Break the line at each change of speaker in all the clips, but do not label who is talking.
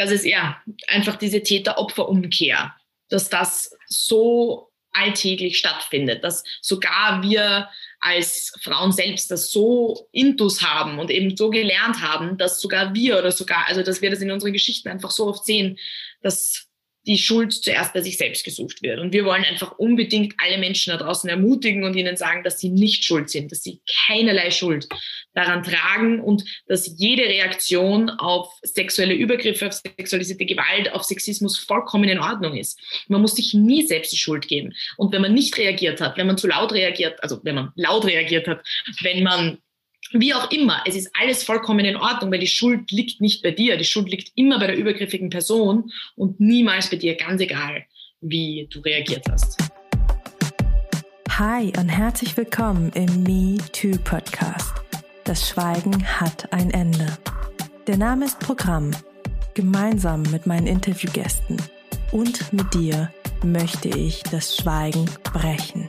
dass es ja einfach diese Täter-Opfer-Umkehr, dass das so alltäglich stattfindet, dass sogar wir als Frauen selbst das so intus haben und eben so gelernt haben, dass sogar wir oder sogar, also dass wir das in unseren Geschichten einfach so oft sehen, dass die Schuld zuerst bei sich selbst gesucht wird. Und wir wollen einfach unbedingt alle Menschen da draußen ermutigen und ihnen sagen, dass sie nicht schuld sind, dass sie keinerlei Schuld daran tragen und dass jede Reaktion auf sexuelle Übergriffe, auf sexualisierte Gewalt, auf Sexismus vollkommen in Ordnung ist. Man muss sich nie selbst die Schuld geben. Und wenn man nicht reagiert hat, wenn man zu laut reagiert, also wenn man laut reagiert hat, wenn man wie auch immer, es ist alles vollkommen in Ordnung, weil die Schuld liegt nicht bei dir. Die Schuld liegt immer bei der übergriffigen Person und niemals bei dir, ganz egal, wie du reagiert hast.
Hi und herzlich willkommen im Me Too Podcast. Das Schweigen hat ein Ende. Der Name ist Programm. Gemeinsam mit meinen Interviewgästen und mit dir möchte ich das Schweigen brechen.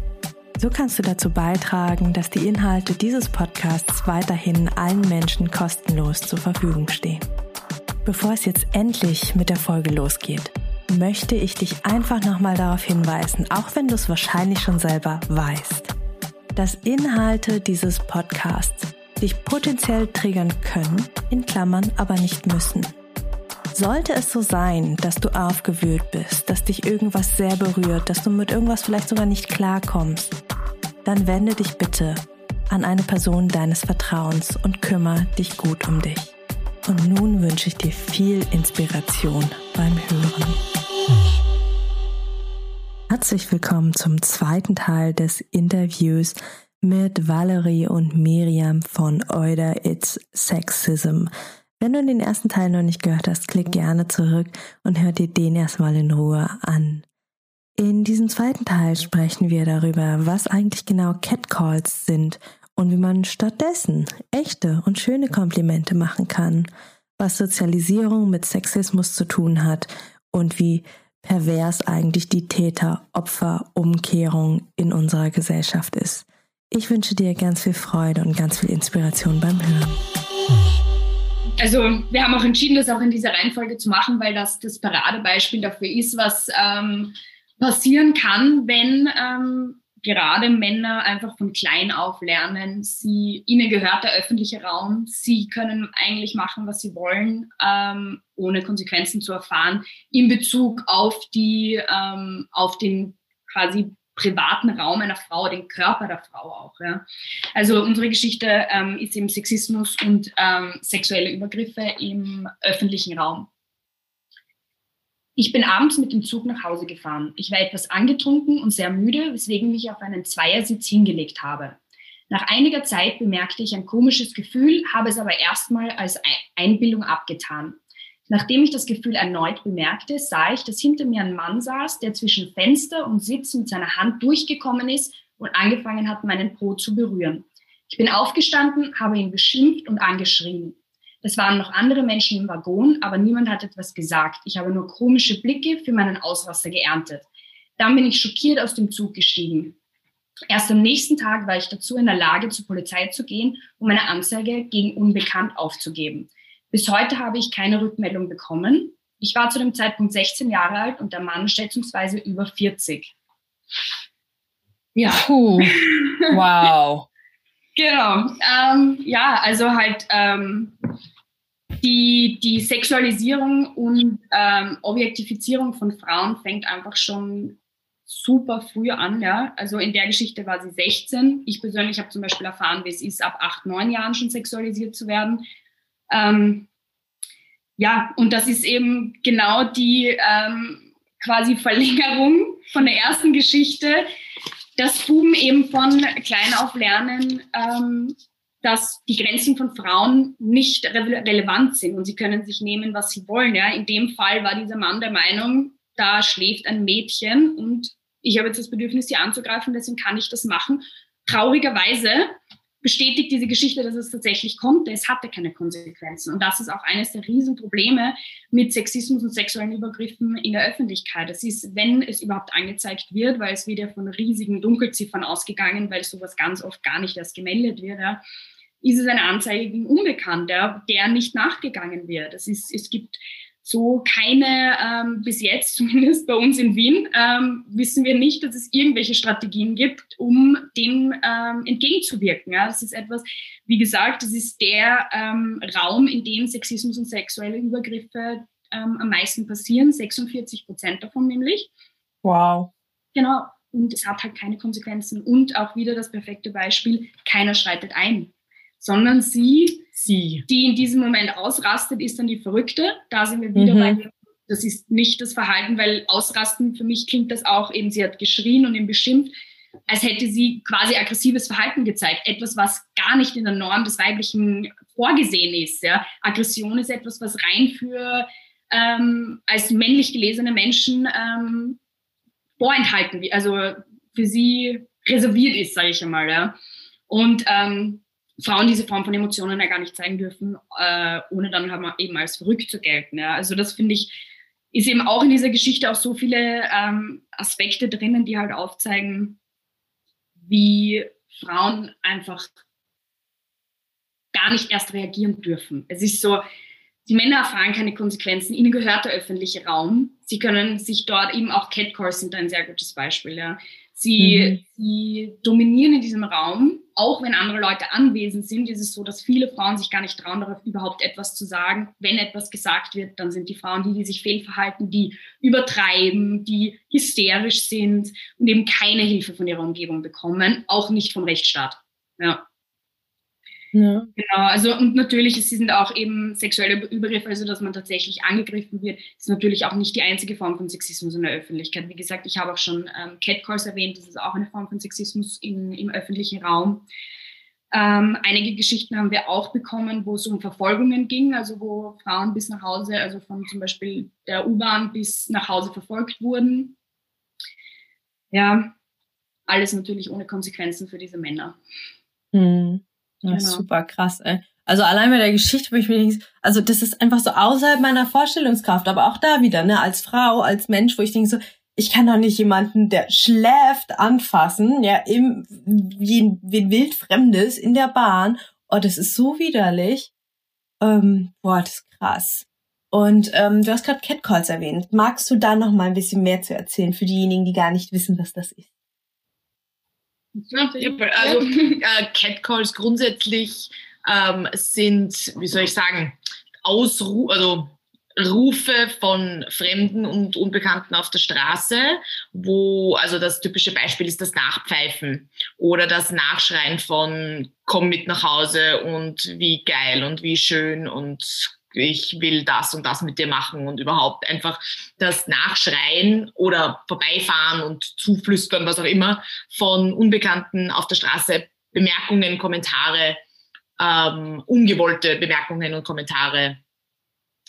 So kannst du dazu beitragen, dass die Inhalte dieses Podcasts weiterhin allen Menschen kostenlos zur Verfügung stehen. Bevor es jetzt endlich mit der Folge losgeht, möchte ich dich einfach nochmal darauf hinweisen, auch wenn du es wahrscheinlich schon selber weißt, dass Inhalte dieses Podcasts dich potenziell triggern können, in Klammern aber nicht müssen. Sollte es so sein, dass du aufgewühlt bist, dass dich irgendwas sehr berührt, dass du mit irgendwas vielleicht sogar nicht klarkommst, dann wende dich bitte an eine Person deines Vertrauens und kümmere dich gut um dich. Und nun wünsche ich dir viel Inspiration beim Hören. Herzlich willkommen zum zweiten Teil des Interviews mit Valerie und Miriam von Euder It's Sexism. Wenn du den ersten Teil noch nicht gehört hast, klick gerne zurück und hör dir den erstmal in Ruhe an. In diesem zweiten Teil sprechen wir darüber, was eigentlich genau Catcalls sind und wie man stattdessen echte und schöne Komplimente machen kann, was Sozialisierung mit Sexismus zu tun hat und wie pervers eigentlich die Täter-Opfer-Umkehrung in unserer Gesellschaft ist. Ich wünsche dir ganz viel Freude und ganz viel Inspiration beim Hören.
Also wir haben auch entschieden, das auch in dieser Reihenfolge zu machen, weil das das Paradebeispiel dafür ist, was ähm, passieren kann, wenn ähm, gerade Männer einfach von klein auf lernen, sie, ihnen gehört der öffentliche Raum, sie können eigentlich machen, was sie wollen, ähm, ohne Konsequenzen zu erfahren, in Bezug auf die, ähm, auf den quasi privaten Raum einer Frau, den Körper der Frau auch. Ja. Also unsere Geschichte ähm, ist eben Sexismus und ähm, sexuelle Übergriffe im öffentlichen Raum. Ich bin abends mit dem Zug nach Hause gefahren. Ich war etwas angetrunken und sehr müde, weswegen ich auf einen Zweiersitz hingelegt habe. Nach einiger Zeit bemerkte ich ein komisches Gefühl, habe es aber erstmal als Einbildung abgetan. Nachdem ich das Gefühl erneut bemerkte, sah ich, dass hinter mir ein Mann saß, der zwischen Fenster und Sitz mit seiner Hand durchgekommen ist und angefangen hat, meinen Po zu berühren. Ich bin aufgestanden, habe ihn beschimpft und angeschrien. Es waren noch andere Menschen im Waggon, aber niemand hat etwas gesagt. Ich habe nur komische Blicke für meinen Ausraster geerntet. Dann bin ich schockiert aus dem Zug gestiegen. Erst am nächsten Tag war ich dazu in der Lage, zur Polizei zu gehen, um eine Anzeige gegen Unbekannt aufzugeben. Bis heute habe ich keine Rückmeldung bekommen. Ich war zu dem Zeitpunkt 16 Jahre alt und der Mann schätzungsweise über 40.
Ja. Puh. Wow.
genau. Ähm, ja, also halt ähm, die, die Sexualisierung und ähm, Objektifizierung von Frauen fängt einfach schon super früh an. Ja? Also in der Geschichte war sie 16. Ich persönlich habe zum Beispiel erfahren, wie es ist, ab acht, neun Jahren schon sexualisiert zu werden. Ähm, ja, und das ist eben genau die ähm, quasi Verlängerung von der ersten Geschichte, dass Buben eben von klein auf lernen, ähm, dass die Grenzen von Frauen nicht re relevant sind und sie können sich nehmen, was sie wollen. Ja. In dem Fall war dieser Mann der Meinung, da schläft ein Mädchen und ich habe jetzt das Bedürfnis, sie anzugreifen, deswegen kann ich das machen. Traurigerweise bestätigt diese Geschichte, dass es tatsächlich kommt. Es hatte keine Konsequenzen. Und das ist auch eines der Riesenprobleme mit Sexismus und sexuellen Übergriffen in der Öffentlichkeit. Das ist, wenn es überhaupt angezeigt wird, weil es wird ja von riesigen Dunkelziffern ausgegangen, weil sowas ganz oft gar nicht erst gemeldet wird, ja, ist es eine Anzeige gegen Unbekannte, der nicht nachgegangen wird. Es, ist, es gibt so keine, ähm, bis jetzt zumindest bei uns in Wien, ähm, wissen wir nicht, dass es irgendwelche Strategien gibt, um dem ähm, entgegenzuwirken. Ja? Das ist etwas, wie gesagt, das ist der ähm, Raum, in dem Sexismus und sexuelle Übergriffe ähm, am meisten passieren, 46 Prozent davon nämlich.
Wow.
Genau. Und es hat halt keine Konsequenzen. Und auch wieder das perfekte Beispiel, keiner schreitet ein sondern sie, sie, die in diesem Moment ausrastet, ist dann die Verrückte. Da sind wir wieder mhm. bei, das ist nicht das Verhalten, weil ausrasten, für mich klingt das auch eben, sie hat geschrien und ihn beschimpft, als hätte sie quasi aggressives Verhalten gezeigt. Etwas, was gar nicht in der Norm des Weiblichen vorgesehen ist. Ja. Aggression ist etwas, was rein für ähm, als männlich gelesene Menschen ähm, vorenthalten, also für sie reserviert ist, sage ich einmal. Ja. Und ähm, Frauen diese Form von Emotionen ja gar nicht zeigen dürfen, äh, ohne dann eben als verrückt zu gelten. Ja. Also das finde ich, ist eben auch in dieser Geschichte auch so viele ähm, Aspekte drinnen, die halt aufzeigen, wie Frauen einfach gar nicht erst reagieren dürfen. Es ist so, die Männer erfahren keine Konsequenzen, ihnen gehört der öffentliche Raum. Sie können sich dort eben auch Catcalls sind ein sehr gutes Beispiel. Ja. Sie, mhm. sie dominieren in diesem Raum, auch wenn andere Leute anwesend sind. Ist es so, dass viele Frauen sich gar nicht trauen, darauf überhaupt etwas zu sagen. Wenn etwas gesagt wird, dann sind die Frauen die, die sich fehlverhalten, die übertreiben, die hysterisch sind und eben keine Hilfe von ihrer Umgebung bekommen, auch nicht vom Rechtsstaat. Ja. Ja. Genau, also und natürlich, es sind auch eben sexuelle Übergriffe, also dass man tatsächlich angegriffen wird, ist natürlich auch nicht die einzige Form von Sexismus in der Öffentlichkeit. Wie gesagt, ich habe auch schon ähm, Catcalls erwähnt, das ist auch eine Form von Sexismus in, im öffentlichen Raum. Ähm, einige Geschichten haben wir auch bekommen, wo es um Verfolgungen ging, also wo Frauen bis nach Hause, also von zum Beispiel der U-Bahn bis nach Hause verfolgt wurden. Ja, alles natürlich ohne Konsequenzen für diese Männer.
Hm. Ja, genau. Super krass, ey. Also allein bei der Geschichte, wo ich mir denke, also das ist einfach so außerhalb meiner Vorstellungskraft, aber auch da wieder, ne, als Frau, als Mensch, wo ich denke so, ich kann doch nicht jemanden, der schläft, anfassen, ja, im, wie, wie wildfremdes in der Bahn. Oh, das ist so widerlich. Ähm, boah, das ist krass. Und ähm, du hast gerade Catcalls erwähnt. Magst du da noch mal ein bisschen mehr zu erzählen für diejenigen, die gar nicht wissen, was das ist?
Also äh, Catcalls grundsätzlich ähm, sind, wie soll ich sagen, Ausru also Rufe von Fremden und Unbekannten auf der Straße, wo, also das typische Beispiel ist das Nachpfeifen oder das Nachschreien von komm mit nach Hause und wie geil und wie schön und ich will das und das mit dir machen und überhaupt einfach das Nachschreien oder vorbeifahren und zuflüstern, was auch immer, von Unbekannten auf der Straße, Bemerkungen, Kommentare, ähm, ungewollte Bemerkungen und Kommentare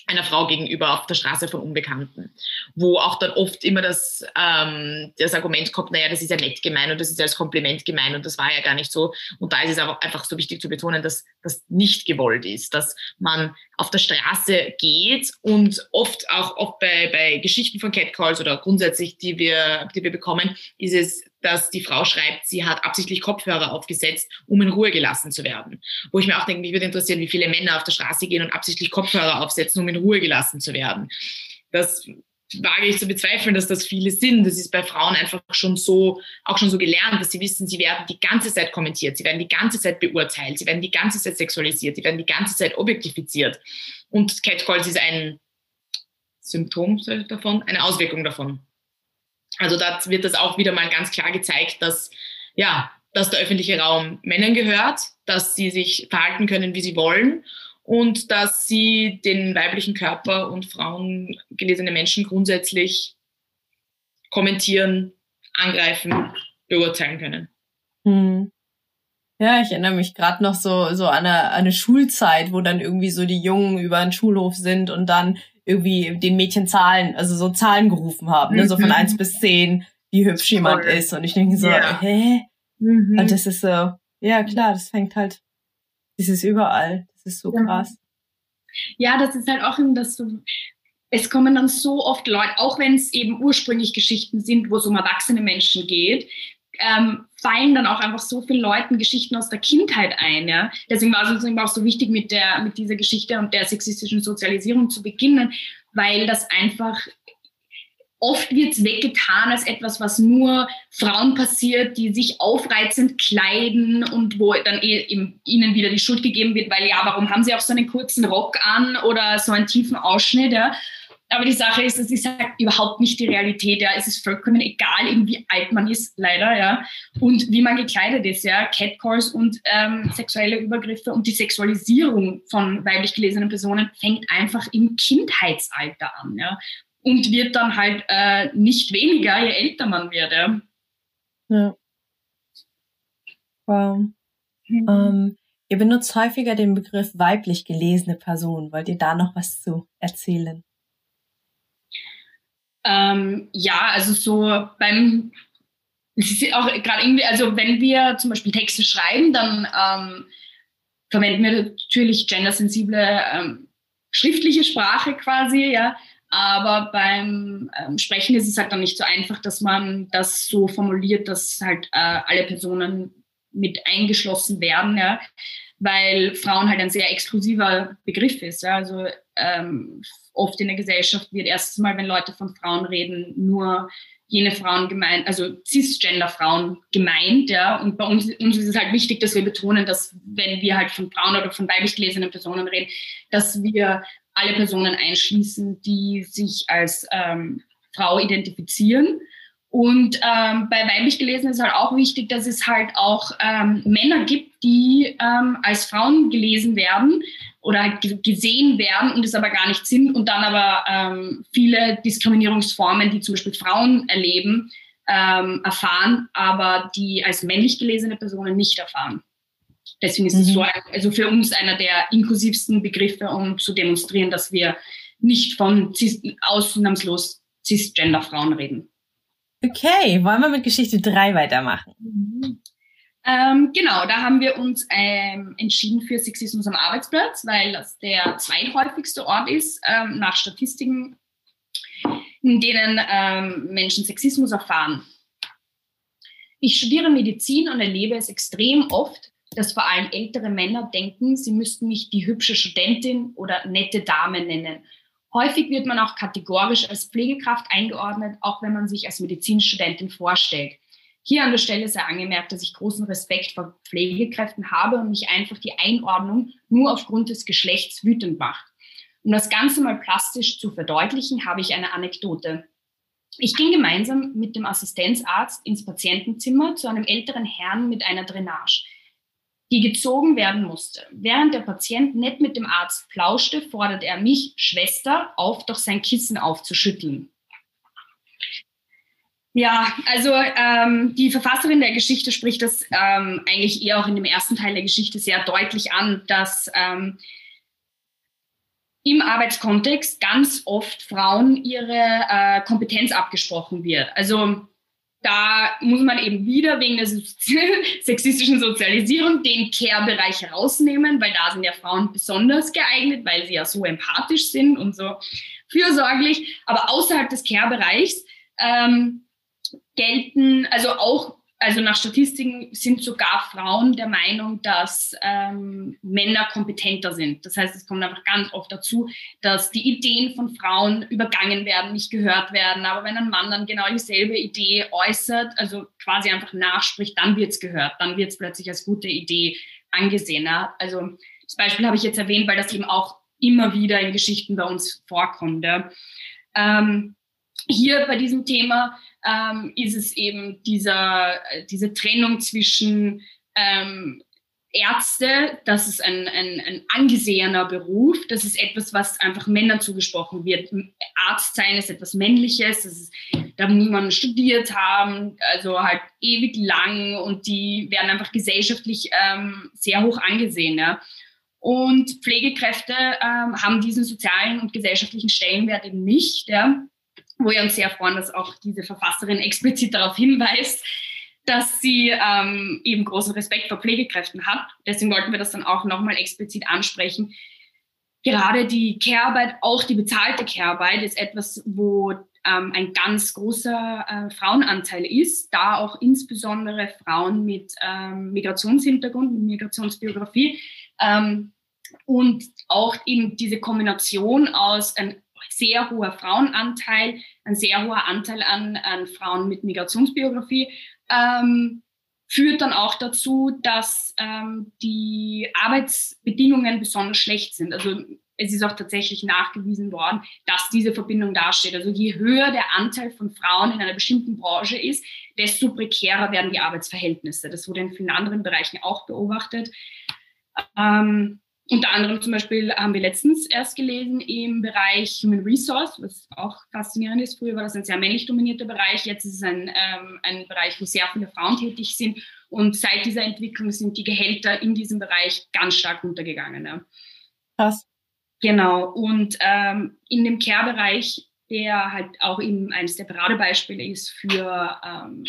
einer Frau gegenüber auf der Straße von Unbekannten, wo auch dann oft immer das, ähm, das Argument kommt, naja, das ist ja nett gemeint und das ist ja als Kompliment gemeint und das war ja gar nicht so. Und da ist es aber einfach so wichtig zu betonen, dass das nicht gewollt ist, dass man auf der Straße geht und oft auch oft bei, bei Geschichten von Catcalls oder grundsätzlich, die wir, die wir bekommen, ist es dass die Frau schreibt, sie hat absichtlich Kopfhörer aufgesetzt, um in Ruhe gelassen zu werden. Wo ich mir auch denke, mich würde interessieren, wie viele Männer auf der Straße gehen und absichtlich Kopfhörer aufsetzen, um in Ruhe gelassen zu werden. Das wage ich zu bezweifeln, dass das viele sind. Das ist bei Frauen einfach schon so, auch schon so gelernt, dass sie wissen, sie werden die ganze Zeit kommentiert, sie werden die ganze Zeit beurteilt, sie werden die ganze Zeit sexualisiert, sie werden die ganze Zeit objektifiziert. Und Catcalls ist ein Symptom davon, eine Auswirkung davon. Also da wird das auch wieder mal ganz klar gezeigt, dass, ja, dass der öffentliche Raum Männern gehört, dass sie sich verhalten können, wie sie wollen und dass sie den weiblichen Körper und Frauen gelesene Menschen grundsätzlich kommentieren, angreifen, beurteilen können.
Hm. Ja, ich erinnere mich gerade noch so so an eine, eine Schulzeit, wo dann irgendwie so die Jungen über den Schulhof sind und dann irgendwie den Mädchen Zahlen, also so Zahlen gerufen haben, ne? so von mhm. eins bis zehn wie hübsch Voll. jemand ist. Und ich denke so, ja. hä? Mhm. Und das ist so, ja klar, das fängt halt, das ist überall. Das ist so ja. krass.
Ja, das ist halt auch eben das so, es kommen dann so oft Leute, auch wenn es eben ursprünglich Geschichten sind, wo es um erwachsene Menschen geht, ähm, fallen dann auch einfach so vielen Leuten Geschichten aus der Kindheit ein. Ja? Deswegen war es uns auch so wichtig, mit, der, mit dieser Geschichte und der sexistischen Sozialisierung zu beginnen, weil das einfach oft wird es weggetan als etwas, was nur Frauen passiert, die sich aufreizend kleiden und wo dann eh ihnen wieder die Schuld gegeben wird, weil ja, warum haben sie auch so einen kurzen Rock an oder so einen tiefen Ausschnitt? Ja? Aber die Sache ist, das ist halt überhaupt nicht die Realität. Ja. Es ist vollkommen egal, wie alt man ist, leider, ja. Und wie man gekleidet ist, ja. Catcalls und ähm, sexuelle Übergriffe und die Sexualisierung von weiblich gelesenen Personen fängt einfach im Kindheitsalter an, ja. Und wird dann halt äh, nicht weniger, je älter man wird, ja.
Ja. Wow. Mhm. Um, ihr benutzt häufiger den Begriff weiblich gelesene Person. Wollt ihr da noch was zu erzählen?
Ähm, ja, also so beim, es ist auch gerade irgendwie, also wenn wir zum Beispiel Texte schreiben, dann ähm, verwenden wir natürlich gendersensible ähm, schriftliche Sprache quasi, ja. Aber beim ähm, Sprechen ist es halt dann nicht so einfach, dass man das so formuliert, dass halt äh, alle Personen mit eingeschlossen werden, ja, weil Frauen halt ein sehr exklusiver Begriff ist. Ja. Also ähm, oft in der Gesellschaft wird erstens mal, wenn Leute von Frauen reden, nur jene Frauen gemeint, also Cisgender-Frauen gemeint, ja. Und bei uns, uns ist es halt wichtig, dass wir betonen, dass wenn wir halt von Frauen oder von weiblich gelesenen Personen reden, dass wir alle Personen einschließen, die sich als ähm, Frau identifizieren. Und ähm, bei weiblich gelesen ist halt auch wichtig, dass es halt auch ähm, Männer gibt, die ähm, als Frauen gelesen werden, oder gesehen werden und es aber gar nicht sind und dann aber ähm, viele Diskriminierungsformen, die zum Beispiel Frauen erleben, ähm, erfahren, aber die als männlich gelesene Personen nicht erfahren. Deswegen ist es mhm. so, also für uns einer der inklusivsten Begriffe, um zu demonstrieren, dass wir nicht von cis, ausnahmslos cisgender-Frauen reden.
Okay, wollen wir mit Geschichte 3 weitermachen?
Mhm. Ähm, genau, da haben wir uns ähm, entschieden für Sexismus am Arbeitsplatz, weil das der zweithäufigste Ort ist ähm, nach Statistiken, in denen ähm, Menschen Sexismus erfahren. Ich studiere Medizin und erlebe es extrem oft, dass vor allem ältere Männer denken, sie müssten mich die hübsche Studentin oder nette Dame nennen. Häufig wird man auch kategorisch als Pflegekraft eingeordnet, auch wenn man sich als Medizinstudentin vorstellt. Hier an der Stelle sei angemerkt, dass ich großen Respekt vor Pflegekräften habe und mich einfach die Einordnung nur aufgrund des Geschlechts wütend macht. Um das Ganze mal plastisch zu verdeutlichen, habe ich eine Anekdote. Ich ging gemeinsam mit dem Assistenzarzt ins Patientenzimmer zu einem älteren Herrn mit einer Drainage, die gezogen werden musste. Während der Patient nett mit dem Arzt plauschte, forderte er mich, Schwester, auf, doch sein Kissen aufzuschütteln. Ja, also ähm, die Verfasserin der Geschichte spricht das ähm, eigentlich eher auch in dem ersten Teil der Geschichte sehr deutlich an, dass ähm, im Arbeitskontext ganz oft Frauen ihre äh, Kompetenz abgesprochen wird. Also da muss man eben wieder wegen der sexistischen Sozialisierung den Care-Bereich rausnehmen, weil da sind ja Frauen besonders geeignet, weil sie ja so empathisch sind und so fürsorglich. Aber außerhalb des Care-Bereichs ähm, gelten, also auch, also nach Statistiken sind sogar Frauen der Meinung, dass ähm, Männer kompetenter sind. Das heißt, es kommt einfach ganz oft dazu, dass die Ideen von Frauen übergangen werden, nicht gehört werden. Aber wenn ein Mann dann genau dieselbe Idee äußert, also quasi einfach nachspricht, dann wird es gehört, dann wird es plötzlich als gute Idee angesehen. Ja? Also das Beispiel habe ich jetzt erwähnt, weil das eben auch immer wieder in Geschichten bei uns vorkommt. Ja? Ähm, hier bei diesem Thema ähm, ist es eben dieser, diese Trennung zwischen ähm, Ärzte, das ist ein, ein, ein angesehener Beruf, das ist etwas, was einfach Männern zugesprochen wird. Arzt sein ist etwas Männliches, ist, da muss man studiert haben, also halt ewig lang und die werden einfach gesellschaftlich ähm, sehr hoch angesehen. Ja. Und Pflegekräfte ähm, haben diesen sozialen und gesellschaftlichen Stellenwert eben nicht. Ja. Wo wir uns sehr freuen, dass auch diese Verfasserin explizit darauf hinweist, dass sie ähm, eben großen Respekt vor Pflegekräften hat. Deswegen wollten wir das dann auch nochmal explizit ansprechen. Gerade die Care-Arbeit, auch die bezahlte Care-Arbeit, ist etwas, wo ähm, ein ganz großer äh, Frauenanteil ist, da auch insbesondere Frauen mit ähm, Migrationshintergrund, mit Migrationsbiografie ähm, und auch eben diese Kombination aus ein sehr hoher Frauenanteil, ein sehr hoher Anteil an, an Frauen mit Migrationsbiografie ähm, führt dann auch dazu, dass ähm, die Arbeitsbedingungen besonders schlecht sind. Also es ist auch tatsächlich nachgewiesen worden, dass diese Verbindung dasteht. Also je höher der Anteil von Frauen in einer bestimmten Branche ist, desto prekärer werden die Arbeitsverhältnisse. Das wurde in vielen anderen Bereichen auch beobachtet. Ähm, unter anderem zum Beispiel haben wir letztens erst gelesen im Bereich Human Resource, was auch faszinierend ist. Früher war das ein sehr männlich dominierter Bereich, jetzt ist es ein, ähm, ein Bereich, wo sehr viele Frauen tätig sind. Und seit dieser Entwicklung sind die Gehälter in diesem Bereich ganz stark runtergegangen. Ja.
Krass.
Genau. Und ähm, in dem Care-Bereich, der halt auch eben eines der Paradebeispiele ist für, ähm,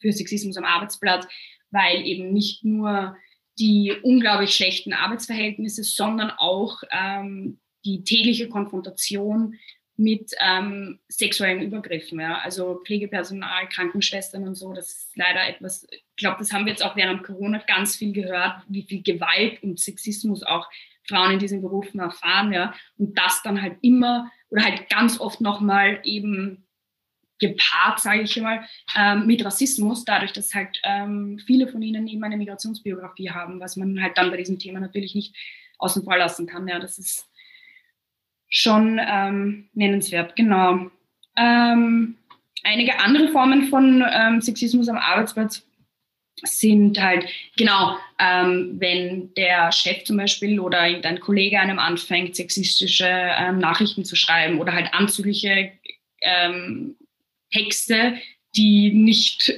für Sexismus am Arbeitsplatz, weil eben nicht nur die unglaublich schlechten Arbeitsverhältnisse, sondern auch ähm, die tägliche Konfrontation mit ähm, sexuellen Übergriffen. Ja. Also Pflegepersonal, Krankenschwestern und so, das ist leider etwas, ich glaube, das haben wir jetzt auch während Corona ganz viel gehört, wie viel Gewalt und Sexismus auch Frauen in diesen Berufen erfahren, ja, und das dann halt immer oder halt ganz oft nochmal eben gepaart, sage ich mal, ähm, mit Rassismus, dadurch, dass halt ähm, viele von ihnen eben eine Migrationsbiografie haben, was man halt dann bei diesem Thema natürlich nicht außen vor lassen kann. Ja, das ist schon ähm, nennenswert, genau. Ähm, einige andere Formen von ähm, Sexismus am Arbeitsplatz sind halt, genau, ähm, wenn der Chef zum Beispiel oder dein Kollege einem anfängt, sexistische ähm, Nachrichten zu schreiben oder halt anzügliche ähm, Texte, die nicht,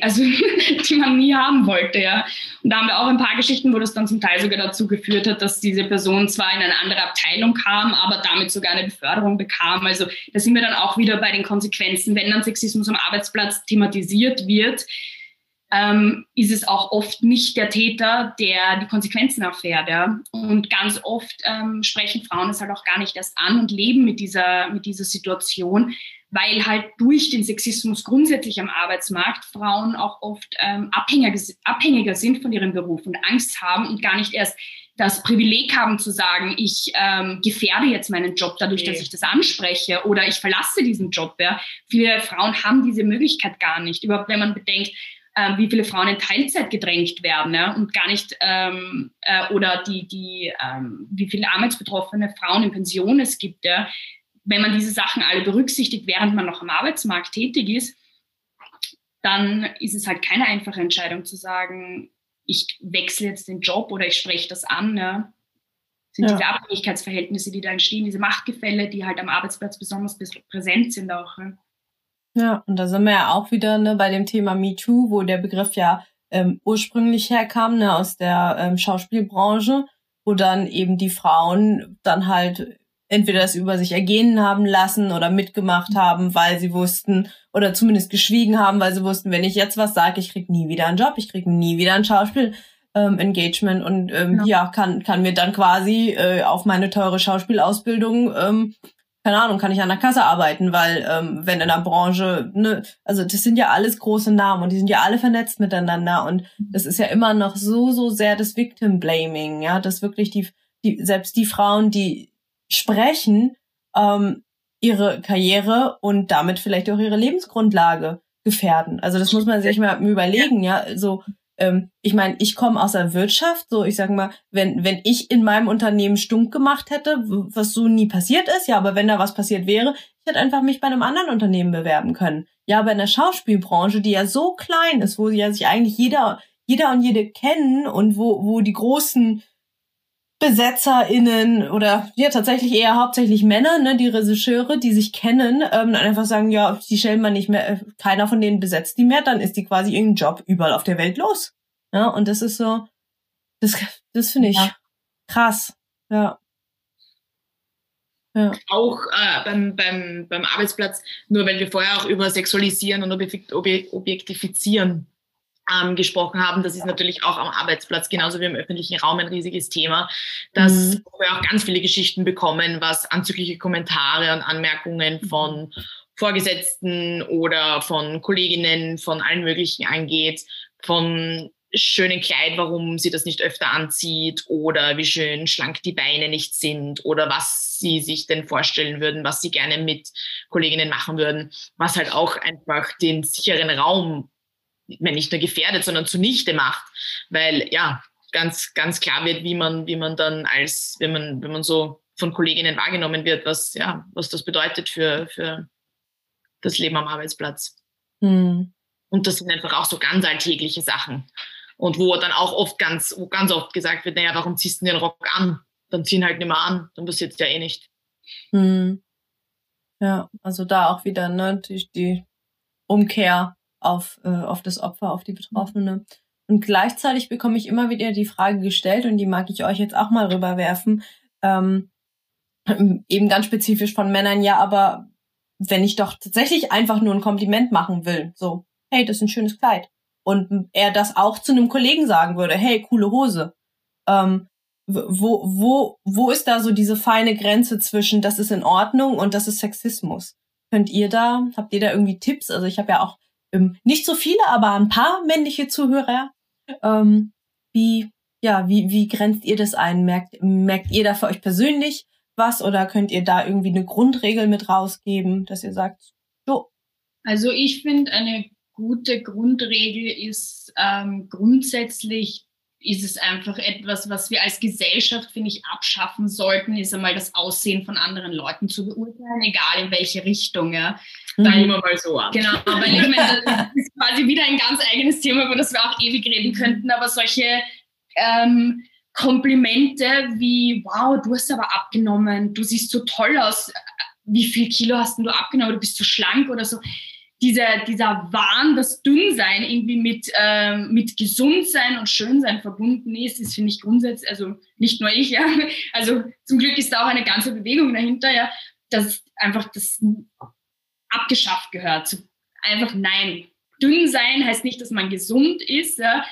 also die man nie haben wollte, ja. Und da haben wir auch ein paar Geschichten, wo das dann zum Teil sogar dazu geführt hat, dass diese Person zwar in eine andere Abteilung kam, aber damit sogar eine Beförderung bekam. Also da sind wir dann auch wieder bei den Konsequenzen, wenn dann Sexismus am Arbeitsplatz thematisiert wird, ähm, ist es auch oft nicht der Täter, der die Konsequenzen erfährt. Ja? Und ganz oft ähm, sprechen Frauen es halt auch gar nicht erst an und leben mit dieser, mit dieser Situation, weil halt durch den Sexismus grundsätzlich am Arbeitsmarkt Frauen auch oft ähm, abhängiger, abhängiger sind von ihrem Beruf und Angst haben und gar nicht erst das Privileg haben zu sagen, ich ähm, gefährde jetzt meinen Job dadurch, okay. dass ich das anspreche oder ich verlasse diesen Job. Ja. Viele Frauen haben diese Möglichkeit gar nicht. Überhaupt, wenn man bedenkt, äh, wie viele Frauen in Teilzeit gedrängt werden ja, und gar nicht ähm, äh, oder die, die ähm, wie viele arbeitsbetroffene Frauen in Pension es gibt. Ja. Wenn man diese Sachen alle berücksichtigt, während man noch am Arbeitsmarkt tätig ist, dann ist es halt keine einfache Entscheidung zu sagen, ich wechsle jetzt den Job oder ich spreche das an. Das sind ja. diese Abhängigkeitsverhältnisse, die da entstehen, diese Machtgefälle, die halt am Arbeitsplatz besonders präsent sind auch. Ja.
Ja, und da sind wir ja auch wieder ne, bei dem Thema MeToo, wo der Begriff ja ähm, ursprünglich herkam, ne, aus der ähm, Schauspielbranche, wo dann eben die Frauen dann halt entweder das über sich ergehen haben lassen oder mitgemacht haben, weil sie wussten oder zumindest geschwiegen haben, weil sie wussten, wenn ich jetzt was sage, ich krieg nie wieder einen Job, ich krieg nie wieder ein Schauspiel. Ähm, Engagement und ähm, ja. ja. kann kann mir dann quasi äh, auf meine teure Schauspielausbildung ähm, keine Ahnung, kann ich an der Kasse arbeiten, weil ähm, wenn in der Branche, ne, also das sind ja alles große Namen und die sind ja alle vernetzt miteinander und das ist ja immer noch so, so sehr das Victim Blaming, ja, dass wirklich die, die selbst die Frauen, die sprechen, ähm, ihre Karriere und damit vielleicht auch ihre Lebensgrundlage gefährden. Also das muss man sich mal überlegen, ja, so ähm, ich meine, ich komme aus der Wirtschaft, so ich sag mal, wenn, wenn ich in meinem Unternehmen stunk gemacht hätte, was so nie passiert ist, ja, aber wenn da was passiert wäre, ich hätte einfach mich bei einem anderen Unternehmen bewerben können. Ja, aber in der Schauspielbranche, die ja so klein ist, wo ja sich eigentlich jeder, jeder und jede kennen und wo, wo die großen BesetzerInnen oder ja tatsächlich eher hauptsächlich Männer, ne, die Regisseure, die sich kennen, ähm, dann einfach sagen, ja, die stellen man nicht mehr, äh, keiner von denen besetzt die mehr, dann ist die quasi irgendein Job überall auf der Welt los. Ja, und das ist so, das, das finde ich ja. krass. Ja.
Ja. Auch äh, beim, beim, beim Arbeitsplatz, nur weil wir vorher auch über Sexualisieren und Objektifizieren ähm, gesprochen haben, das ist natürlich auch am Arbeitsplatz genauso wie im öffentlichen Raum ein riesiges Thema, dass mhm. wir auch ganz viele Geschichten bekommen, was anzügliche Kommentare und Anmerkungen mhm. von Vorgesetzten oder von Kolleginnen, von allen möglichen angeht, von schönen Kleid, warum sie das nicht öfter anzieht oder wie schön schlank die Beine nicht sind oder was sie sich denn vorstellen würden, was sie gerne mit Kolleginnen machen würden, was halt auch einfach den sicheren Raum nicht nur gefährdet, sondern zunichte macht, weil ja ganz ganz klar wird, wie man wie man dann als wenn man wenn man so von Kolleginnen wahrgenommen wird, was ja was das bedeutet für für das Leben am Arbeitsplatz. Hm. Und das sind einfach auch so ganz alltägliche Sachen. Und wo dann auch oft ganz, wo ganz oft gesagt wird, naja, warum ziehst du den Rock an? Dann ziehen halt nicht mehr an, dann passiert es ja eh nicht. Hm.
Ja, also da auch wieder ne, die, die Umkehr auf, äh, auf das Opfer, auf die Betroffene. Und gleichzeitig bekomme ich immer wieder die Frage gestellt, und die mag ich euch jetzt auch mal rüberwerfen, ähm, eben ganz spezifisch von Männern, ja, aber wenn ich doch tatsächlich einfach nur ein Kompliment machen will, so, hey, das ist ein schönes Kleid. Und er das auch zu einem Kollegen sagen würde, hey, coole Hose. Ähm, wo, wo, wo ist da so diese feine Grenze zwischen, das ist in Ordnung und das ist Sexismus? Könnt ihr da, habt ihr da irgendwie Tipps? Also ich habe ja auch ähm, nicht so viele, aber ein paar männliche Zuhörer. Ähm, wie, ja, wie, wie grenzt ihr das ein? Merkt, merkt ihr da für euch persönlich was oder könnt ihr da irgendwie eine Grundregel mit rausgeben, dass ihr sagt, so?
Also ich finde, eine gute Grundregel ist ähm, grundsätzlich ist es einfach etwas, was wir als Gesellschaft, finde ich, abschaffen sollten, ist einmal das Aussehen von anderen Leuten zu beurteilen, egal in welche Richtung. Ja.
Weil, mhm. wir mal so
an. Genau, weil ich meine, das ist quasi wieder ein ganz eigenes Thema, über das wir auch ewig reden könnten, aber solche ähm, Komplimente wie, wow, du hast aber abgenommen, du siehst so toll aus, wie viel Kilo hast du abgenommen, du bist so schlank oder so. Dieser, dieser Wahn, das Dünnsein irgendwie mit, ähm, mit Gesundsein und Schönsein verbunden ist, ist, finde ich grundsätzlich, also nicht nur ich, ja, also zum Glück ist da auch eine ganze Bewegung dahinter, ja, dass einfach das abgeschafft gehört. Einfach nein. Dünn sein heißt nicht, dass man gesund ist, ja,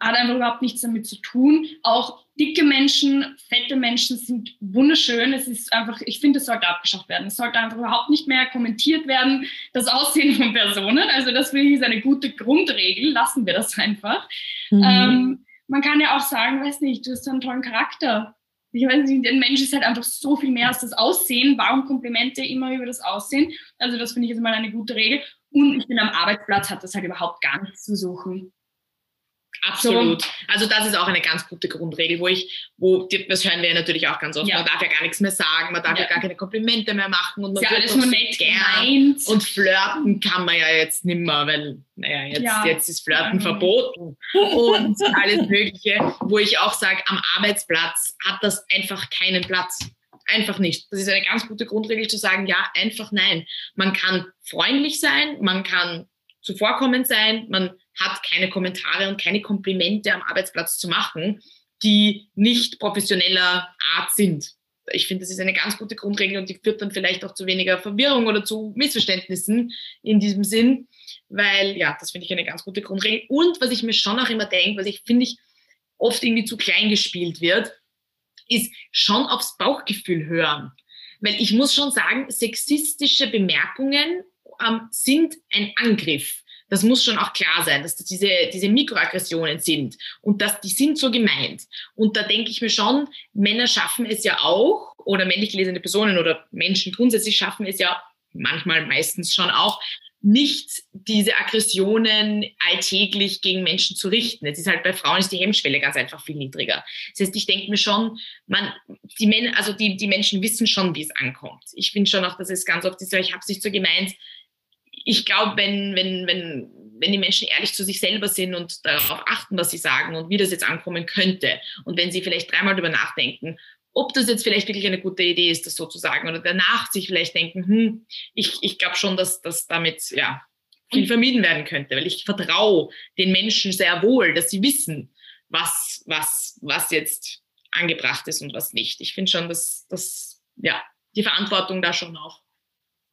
hat einfach überhaupt nichts damit zu tun. Auch dicke Menschen, fette Menschen sind wunderschön. Es ist einfach, ich finde, es sollte abgeschafft werden. Es sollte einfach überhaupt nicht mehr kommentiert werden, das Aussehen von Personen. Also das finde ich ist eine gute Grundregel. Lassen wir das einfach. Mhm. Ähm, man kann ja auch sagen, weiß nicht, du hast einen tollen Charakter. Ich weiß nicht, ein Mensch ist halt einfach so viel mehr als das Aussehen. Warum Komplimente immer über das Aussehen? Also das finde ich jetzt mal eine gute Regel. Und ich bin am Arbeitsplatz hat das halt überhaupt gar nichts zu suchen.
Absolut. So. Also das ist auch eine ganz gute Grundregel, wo ich, wo das hören wir natürlich auch ganz oft. Ja. Man darf ja gar nichts mehr sagen, man darf ja, ja gar keine Komplimente mehr machen und man
ja, alles nur nett gern.
Und flirten kann man ja jetzt nimmer, weil naja, jetzt, ja. jetzt ist Flirten verboten und alles Mögliche, wo ich auch sage, am Arbeitsplatz hat das einfach keinen Platz. Einfach nicht. Das ist eine ganz gute Grundregel zu sagen, ja, einfach nein. Man kann freundlich sein, man kann zuvorkommend sein, man hat keine Kommentare und keine Komplimente am Arbeitsplatz zu machen, die nicht professioneller Art sind. Ich finde, das ist eine ganz gute Grundregel und die führt dann vielleicht auch zu weniger Verwirrung oder zu Missverständnissen in diesem Sinn, weil ja, das finde ich eine ganz gute Grundregel. Und was ich mir schon auch immer denke, was ich finde ich oft irgendwie zu klein gespielt wird, ist schon aufs Bauchgefühl hören. Weil ich muss schon sagen, sexistische Bemerkungen ähm, sind ein Angriff. Das muss schon auch klar sein, dass das diese, diese Mikroaggressionen sind und dass die sind so gemeint. Und da denke ich mir schon, Männer schaffen es ja auch oder männlich gelesene Personen oder Menschen grundsätzlich schaffen es ja manchmal meistens schon auch, nicht diese Aggressionen alltäglich gegen Menschen zu richten. Es ist halt bei Frauen ist die Hemmschwelle ganz einfach viel niedriger. Das heißt, ich denke mir schon, man, die Männer, also die, die Menschen wissen schon, wie es ankommt. Ich finde schon auch, dass es ganz oft ist, ich habe es nicht so gemeint, ich glaube, wenn, wenn, wenn, wenn die Menschen ehrlich zu sich selber sind und darauf achten, was sie sagen und wie das jetzt ankommen könnte und wenn sie vielleicht dreimal darüber nachdenken, ob das jetzt vielleicht wirklich eine gute Idee ist, das sozusagen oder danach sich vielleicht denken, hm, ich, ich glaube schon, dass das damit ja viel vermieden werden könnte, weil ich vertraue den Menschen sehr wohl, dass sie wissen, was, was, was jetzt angebracht ist und was nicht. Ich finde schon, dass das, ja, die Verantwortung da schon auch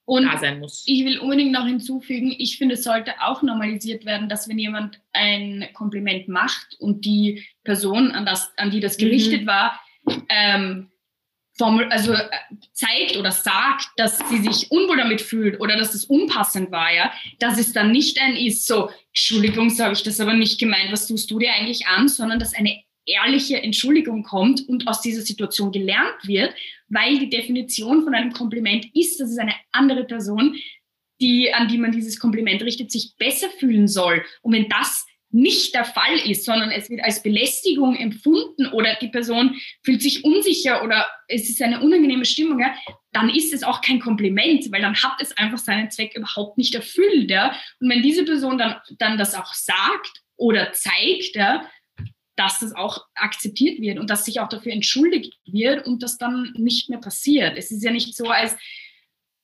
und da sein muss.
Ich will unbedingt noch hinzufügen, ich finde, es sollte auch normalisiert werden, dass wenn jemand ein Kompliment macht und die Person, an, das, an die das gerichtet mhm. war, ähm, also äh, zeigt oder sagt, dass sie sich unwohl damit fühlt oder dass das unpassend war, ja, dass es dann nicht ein ist, so, Entschuldigung, so habe ich das aber nicht gemeint, was tust du dir eigentlich an, sondern dass eine ehrliche Entschuldigung kommt und aus dieser Situation gelernt wird, weil die Definition von einem Kompliment ist, dass es eine andere Person, die, an die man dieses Kompliment richtet, sich besser fühlen soll. Und wenn das nicht der Fall ist, sondern es wird als Belästigung empfunden oder die Person fühlt sich unsicher oder es ist eine unangenehme Stimmung, ja, dann ist es auch kein Kompliment, weil dann hat es einfach seinen Zweck überhaupt nicht erfüllt. Ja. Und wenn diese Person dann, dann das auch sagt oder zeigt, ja, dass das auch akzeptiert wird und dass sich auch dafür entschuldigt wird und das dann nicht mehr passiert. Es ist ja nicht so, als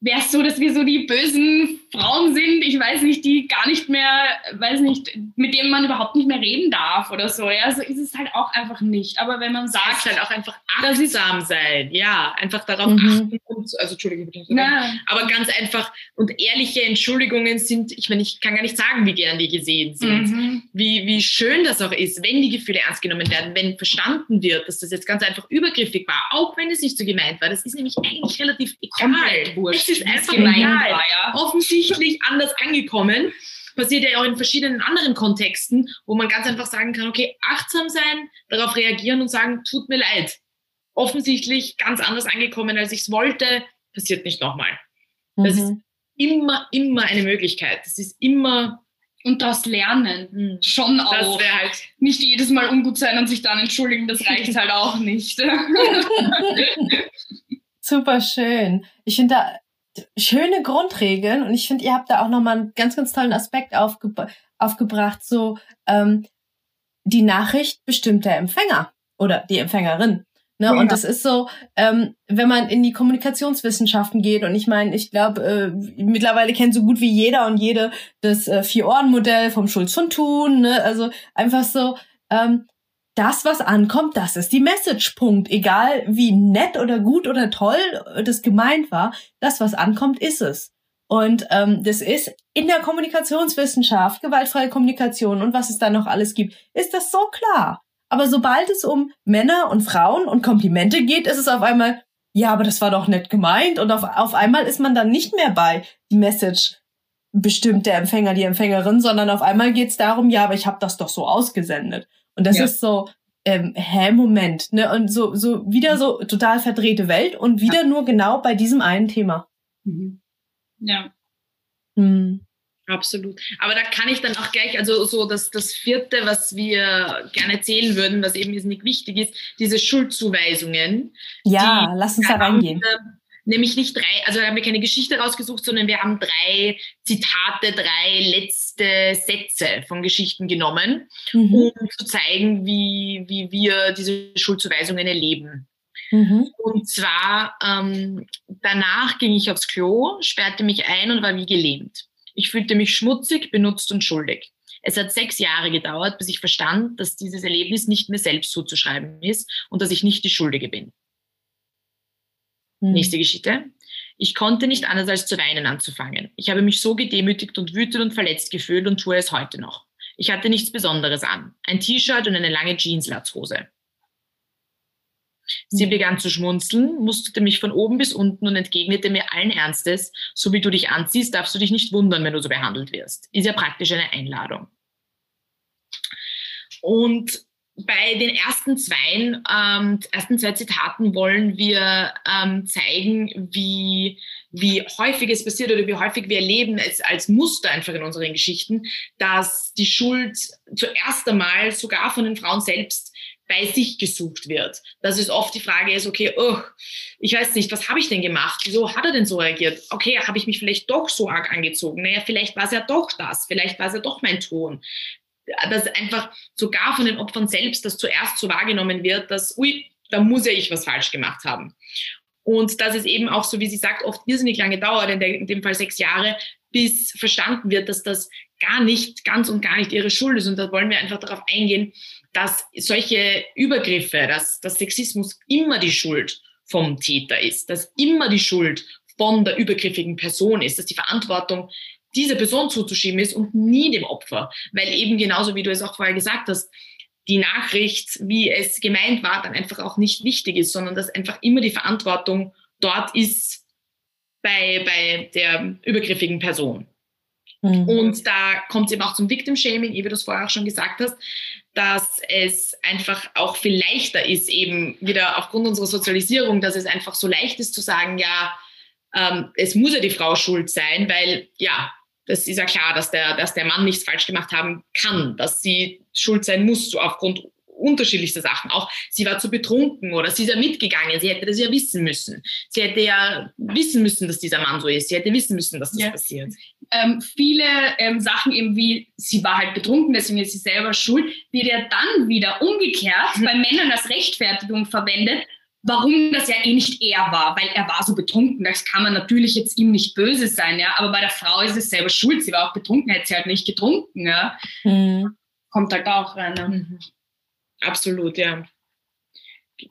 wäre es so, dass wir so die bösen Frauen sind, ich weiß nicht, die gar nicht mehr, weiß nicht, mit denen man überhaupt nicht mehr reden darf oder so. Ja, so ist es halt auch einfach nicht. Aber wenn man sagt,
das ist halt auch einfach achtsam sein, ja, einfach darauf mhm. achten und, also Entschuldigung, aber ganz einfach und ehrliche Entschuldigungen sind, ich meine, ich kann gar nicht sagen, wie gern die gesehen sind, mhm. wie, wie schön das auch ist, wenn die Gefühle ernst genommen werden, wenn verstanden wird, dass das jetzt ganz einfach übergriffig war, auch wenn es nicht so gemeint war. Das ist nämlich eigentlich relativ egal. Komplett wurscht ist einfach egal. War, ja. Offensichtlich anders angekommen. Passiert ja auch in verschiedenen anderen Kontexten, wo man ganz einfach sagen kann, okay, achtsam sein, darauf reagieren und sagen, tut mir leid. Offensichtlich ganz anders angekommen, als ich es wollte, passiert nicht nochmal. Das mhm. ist immer, immer eine Möglichkeit. Das ist immer
und das Lernen mhm. schon auch. Das halt nicht jedes Mal ungut sein und sich dann entschuldigen, das reicht halt auch nicht.
Super schön. Ich finde da schöne Grundregeln und ich finde, ihr habt da auch nochmal einen ganz, ganz tollen Aspekt aufge aufgebracht, so ähm, die Nachricht bestimmt der Empfänger oder die Empfängerin. Ne? Ja. Und das ist so, ähm, wenn man in die Kommunikationswissenschaften geht, und ich meine, ich glaube, äh, mittlerweile kennt so gut wie jeder und jede das äh, Vier-Ohren-Modell vom Schulz von Thun, ne? also einfach so, ähm, das, was ankommt, das ist die Message. Punkt. Egal wie nett oder gut oder toll das gemeint war, das, was ankommt, ist es. Und ähm, das ist in der Kommunikationswissenschaft, gewaltfreie Kommunikation und was es da noch alles gibt, ist das so klar. Aber sobald es um Männer und Frauen und Komplimente geht, ist es auf einmal, ja, aber das war doch nett gemeint. Und auf, auf einmal ist man dann nicht mehr bei die Message bestimmt der Empfänger, die Empfängerin, sondern auf einmal geht es darum, ja, aber ich habe das doch so ausgesendet. Und das ja. ist so, ähm, hä, Moment, ne? Und so, so wieder so total verdrehte Welt und wieder nur genau bei diesem einen Thema.
Mhm. Ja.
Hm. Absolut. Aber da kann ich dann auch gleich, also so das, das vierte, was wir gerne erzählen würden, was eben nicht wichtig ist, diese Schuldzuweisungen.
Ja, lass uns da reingehen
nämlich nicht drei, also haben wir keine Geschichte rausgesucht, sondern wir haben drei Zitate, drei letzte Sätze von Geschichten genommen, mhm. um zu zeigen, wie, wie wir diese Schuldzuweisungen erleben. Mhm. Und zwar, ähm, danach ging ich aufs Klo, sperrte mich ein und war wie gelähmt. Ich fühlte mich schmutzig, benutzt und schuldig. Es hat sechs Jahre gedauert, bis ich verstand, dass dieses Erlebnis nicht mir selbst zuzuschreiben ist und dass ich nicht die Schuldige bin. Mhm. Nächste Geschichte. Ich konnte nicht anders als zu weinen anzufangen. Ich habe mich so gedemütigt und wütend und verletzt gefühlt und tue es heute noch. Ich hatte nichts Besonderes an. Ein T-Shirt und eine lange Jeanslatzhose. Sie hm. begann zu schmunzeln, musterte mich von oben bis unten und entgegnete mir allen Ernstes, so wie du dich anziehst, darfst du dich nicht wundern, wenn du so behandelt wirst. Ist ja praktisch eine Einladung. Und bei den ersten zwei, ähm, ersten zwei Zitaten wollen wir ähm, zeigen, wie, wie häufig es passiert oder wie häufig wir erleben es als Muster einfach in unseren Geschichten, dass die Schuld zuerst einmal sogar von den Frauen selbst bei sich gesucht wird. Dass es oft die Frage ist, okay, oh, ich weiß nicht, was habe ich denn gemacht? Wieso hat er denn so reagiert? Okay, habe ich mich vielleicht doch so arg angezogen? Naja, vielleicht war es ja doch das, vielleicht war es ja doch mein Ton dass einfach sogar von den Opfern selbst das zuerst so wahrgenommen wird, dass, ui, da muss ja ich was falsch gemacht haben. Und dass es eben auch, so wie sie sagt, oft irrsinnig lange dauert, in, der, in dem Fall sechs Jahre, bis verstanden wird, dass das gar nicht, ganz und gar nicht ihre Schuld ist. Und da wollen wir einfach darauf eingehen, dass solche Übergriffe, dass, dass Sexismus immer die Schuld vom Täter ist, dass immer die Schuld von der übergriffigen Person ist, dass die Verantwortung dieser Person zuzuschieben ist und nie dem Opfer. Weil eben genauso wie du es auch vorher gesagt hast, die Nachricht, wie es gemeint war, dann einfach auch nicht wichtig ist, sondern dass einfach immer die Verantwortung dort ist bei, bei der übergriffigen Person. Mhm. Und da kommt es eben auch zum Victim Shaming, wie du das vorher auch schon gesagt hast, dass es einfach auch viel leichter ist, eben wieder aufgrund unserer Sozialisierung, dass es einfach so leicht ist zu sagen, ja, ähm, es muss ja die Frau schuld sein, weil ja, das ist ja klar, dass der, dass der Mann nichts falsch gemacht haben kann, dass sie schuld sein muss, so aufgrund unterschiedlichster Sachen. Auch sie war zu betrunken oder sie ist ja mitgegangen. Sie hätte das ja wissen müssen. Sie hätte ja wissen müssen, dass dieser Mann so ist. Sie hätte wissen müssen, dass das ja. passiert.
Ähm, viele ähm, Sachen eben wie, sie war halt betrunken, deswegen ist sie selber schuld, wird ja dann wieder umgekehrt bei Männern als Rechtfertigung verwendet, warum das ja eh nicht er war, weil er war so betrunken. Das kann man natürlich jetzt ihm nicht böse sein, ja. Aber bei der Frau ist es selber schuld. Sie war auch betrunken, hätte sie halt nicht getrunken, ja. Mhm. Kommt halt auch rein. Ne? Mhm.
Absolut, ja.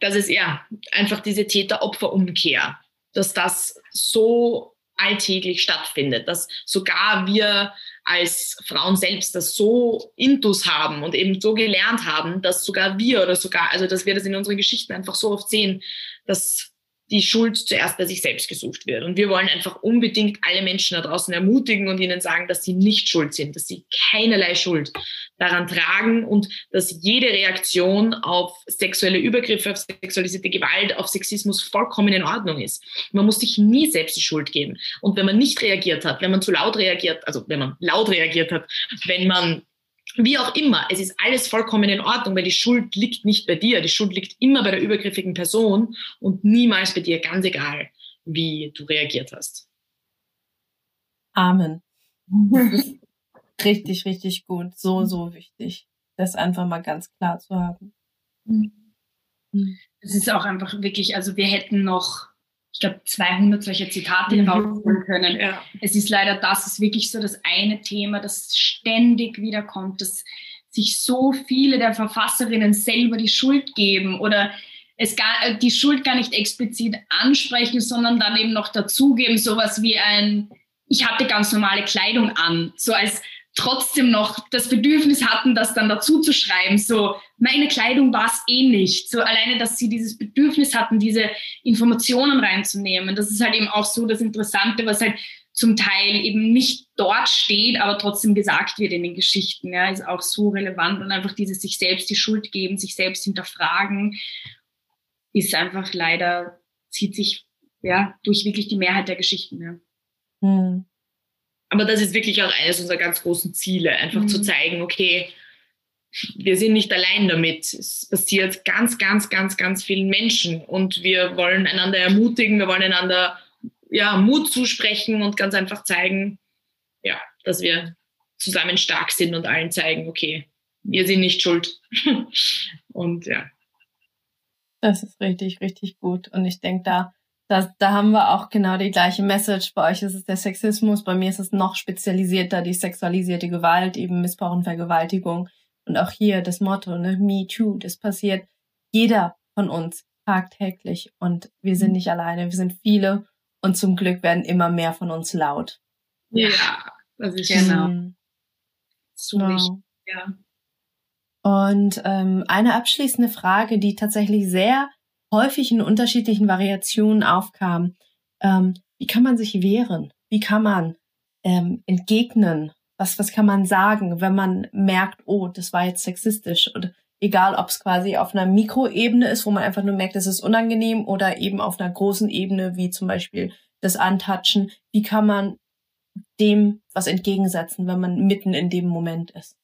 Das ist ja einfach diese Täter-Opfer-Umkehr, dass das so alltäglich stattfindet, dass sogar wir als Frauen selbst das so intus haben und eben so gelernt haben, dass sogar wir oder sogar, also dass wir das in unseren Geschichten einfach so oft sehen, dass die Schuld zuerst bei sich selbst gesucht wird. Und wir wollen einfach unbedingt alle Menschen da draußen ermutigen und ihnen sagen, dass sie nicht schuld sind, dass sie keinerlei Schuld daran tragen und dass jede Reaktion auf sexuelle Übergriffe, auf sexualisierte Gewalt, auf Sexismus vollkommen in Ordnung ist. Man muss sich nie selbst die Schuld geben. Und wenn man nicht reagiert hat, wenn man zu laut reagiert, also wenn man laut reagiert hat, wenn man wie auch immer, es ist alles vollkommen in Ordnung, weil die Schuld liegt nicht bei dir. Die Schuld liegt immer bei der übergriffigen Person und niemals bei dir, ganz egal, wie du reagiert hast.
Amen. richtig, richtig gut. So, so wichtig, das einfach mal ganz klar zu haben.
Es ist auch einfach wirklich, also wir hätten noch ich glaube, 200 solche Zitate mhm. rausholen können. Ja. Es ist leider das, ist wirklich so das eine Thema, das ständig wiederkommt, dass sich so viele der Verfasserinnen selber die Schuld geben oder es gar, äh, die Schuld gar nicht explizit ansprechen, sondern dann eben noch dazugeben, sowas wie ein, ich hatte ganz normale Kleidung an, so als trotzdem noch das Bedürfnis hatten, das dann dazu zu schreiben, so meine Kleidung war es eh nicht. So alleine, dass sie dieses Bedürfnis hatten, diese Informationen reinzunehmen. Das ist halt eben auch so das Interessante, was halt zum Teil eben nicht dort steht, aber trotzdem gesagt wird in den Geschichten. Ja, ist auch so relevant und einfach dieses sich selbst die Schuld geben, sich selbst hinterfragen, ist einfach leider, zieht sich ja durch wirklich die Mehrheit der Geschichten. Ja. Hm.
Aber das ist wirklich auch eines unserer ganz großen Ziele, einfach mhm. zu zeigen, okay, wir sind nicht allein damit. Es passiert ganz, ganz, ganz, ganz vielen Menschen und wir wollen einander ermutigen, wir wollen einander ja, Mut zusprechen und ganz einfach zeigen, ja, dass wir zusammen stark sind und allen zeigen, okay, wir sind nicht schuld. und ja.
Das ist richtig, richtig gut. Und ich denke, da da, da haben wir auch genau die gleiche Message. Bei euch ist es der Sexismus, bei mir ist es noch spezialisierter, die sexualisierte Gewalt, eben Missbrauch und Vergewaltigung. Und auch hier das Motto, ne, Me Too, das passiert jeder von uns tagtäglich und wir sind nicht alleine, wir sind viele und zum Glück werden immer mehr von uns laut.
Ja, das ist genau. Mhm. So wow. wichtig, ja.
Und ähm, eine abschließende Frage, die tatsächlich sehr häufig in unterschiedlichen Variationen aufkam. Ähm, wie kann man sich wehren? Wie kann man ähm, entgegnen? Was, was kann man sagen, wenn man merkt, oh, das war jetzt sexistisch? Oder egal, ob es quasi auf einer Mikroebene ist, wo man einfach nur merkt, es ist unangenehm, oder eben auf einer großen Ebene, wie zum Beispiel das Antatschen. Wie kann man dem was entgegensetzen, wenn man mitten in dem Moment ist?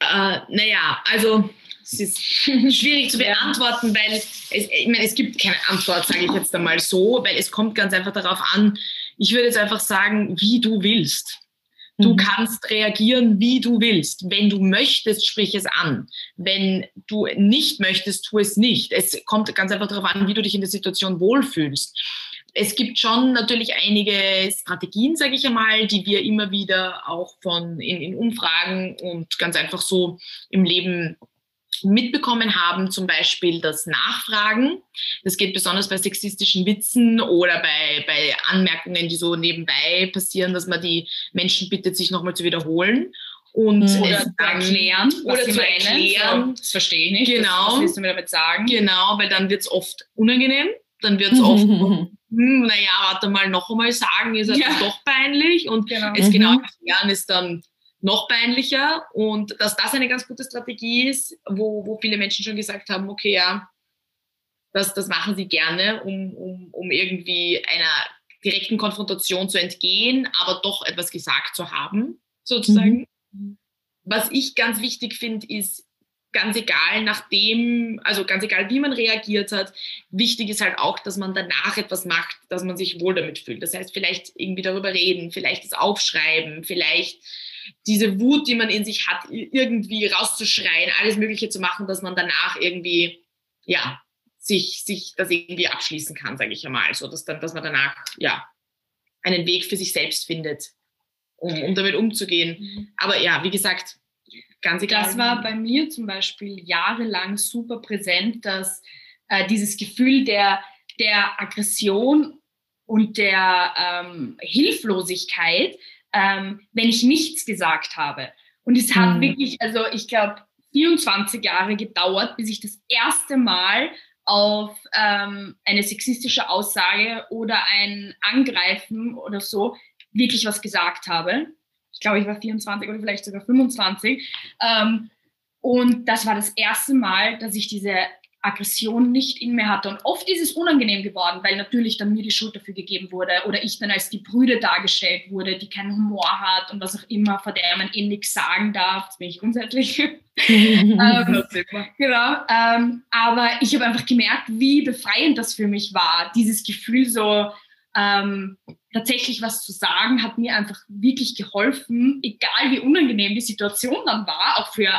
Äh, naja, also es ist schwierig zu beantworten, weil es, ich meine, es gibt keine Antwort, sage ich jetzt einmal so, weil es kommt ganz einfach darauf an. Ich würde jetzt einfach sagen, wie du willst. Du mhm. kannst reagieren, wie du willst. Wenn du möchtest, sprich es an. Wenn du nicht möchtest, tu es nicht. Es kommt ganz einfach darauf an, wie du dich in der Situation wohlfühlst. Es gibt schon natürlich einige Strategien, sage ich einmal, die wir immer wieder auch von in, in Umfragen und ganz einfach so im Leben mitbekommen haben, zum Beispiel das Nachfragen. Das geht besonders bei sexistischen Witzen oder bei, bei Anmerkungen, die so nebenbei passieren, dass man die Menschen bittet, sich nochmal zu wiederholen. Und
oder zu erklären,
oder zu erklären.
So, das verstehe ich nicht.
Genau.
Was, was willst du mir damit sagen?
Genau, weil dann wird es oft unangenehm. Dann wird es oft, hm, naja, warte mal, noch einmal sagen, ist halt ja. doch peinlich. Und genau. es genau mhm. erklären ist dann noch peinlicher und dass das eine ganz gute Strategie ist, wo, wo viele Menschen schon gesagt haben, okay, ja, das, das machen sie gerne, um, um, um irgendwie einer direkten Konfrontation zu entgehen, aber doch etwas gesagt zu haben, sozusagen. Mhm. Was ich ganz wichtig finde, ist, ganz egal nachdem, also ganz egal wie man reagiert hat, wichtig ist halt auch, dass man danach etwas macht, dass man sich wohl damit fühlt. Das heißt, vielleicht irgendwie darüber reden, vielleicht das aufschreiben, vielleicht diese Wut, die man in sich hat, irgendwie rauszuschreien, alles Mögliche zu machen, dass man danach irgendwie, ja, sich, sich das irgendwie abschließen kann, sage ich einmal. So, dass, dann, dass man danach, ja, einen Weg für sich selbst findet, um, um damit umzugehen. Mhm. Aber ja, wie gesagt, ganz egal.
Das war bei mir zum Beispiel jahrelang super präsent, dass äh, dieses Gefühl der, der Aggression und der ähm, Hilflosigkeit, ähm, wenn ich nichts gesagt habe. Und es hat mhm. wirklich, also ich glaube, 24 Jahre gedauert, bis ich das erste Mal auf ähm, eine sexistische Aussage oder ein Angreifen oder so wirklich was gesagt habe. Ich glaube, ich war 24 oder vielleicht sogar 25. Ähm, und das war das erste Mal, dass ich diese Aggression nicht in mir hatte. Und oft ist es unangenehm geworden, weil natürlich dann mir die Schuld dafür gegeben wurde oder ich dann als die Brüde dargestellt wurde, die keinen Humor hat und was auch immer, vor der man eh nichts sagen darf. Das bin ich grundsätzlich. ähm, genau. Ähm, aber ich habe einfach gemerkt, wie befreiend das für mich war. Dieses Gefühl so, ähm, tatsächlich was zu sagen, hat mir einfach wirklich geholfen, egal wie unangenehm die Situation dann war, auch für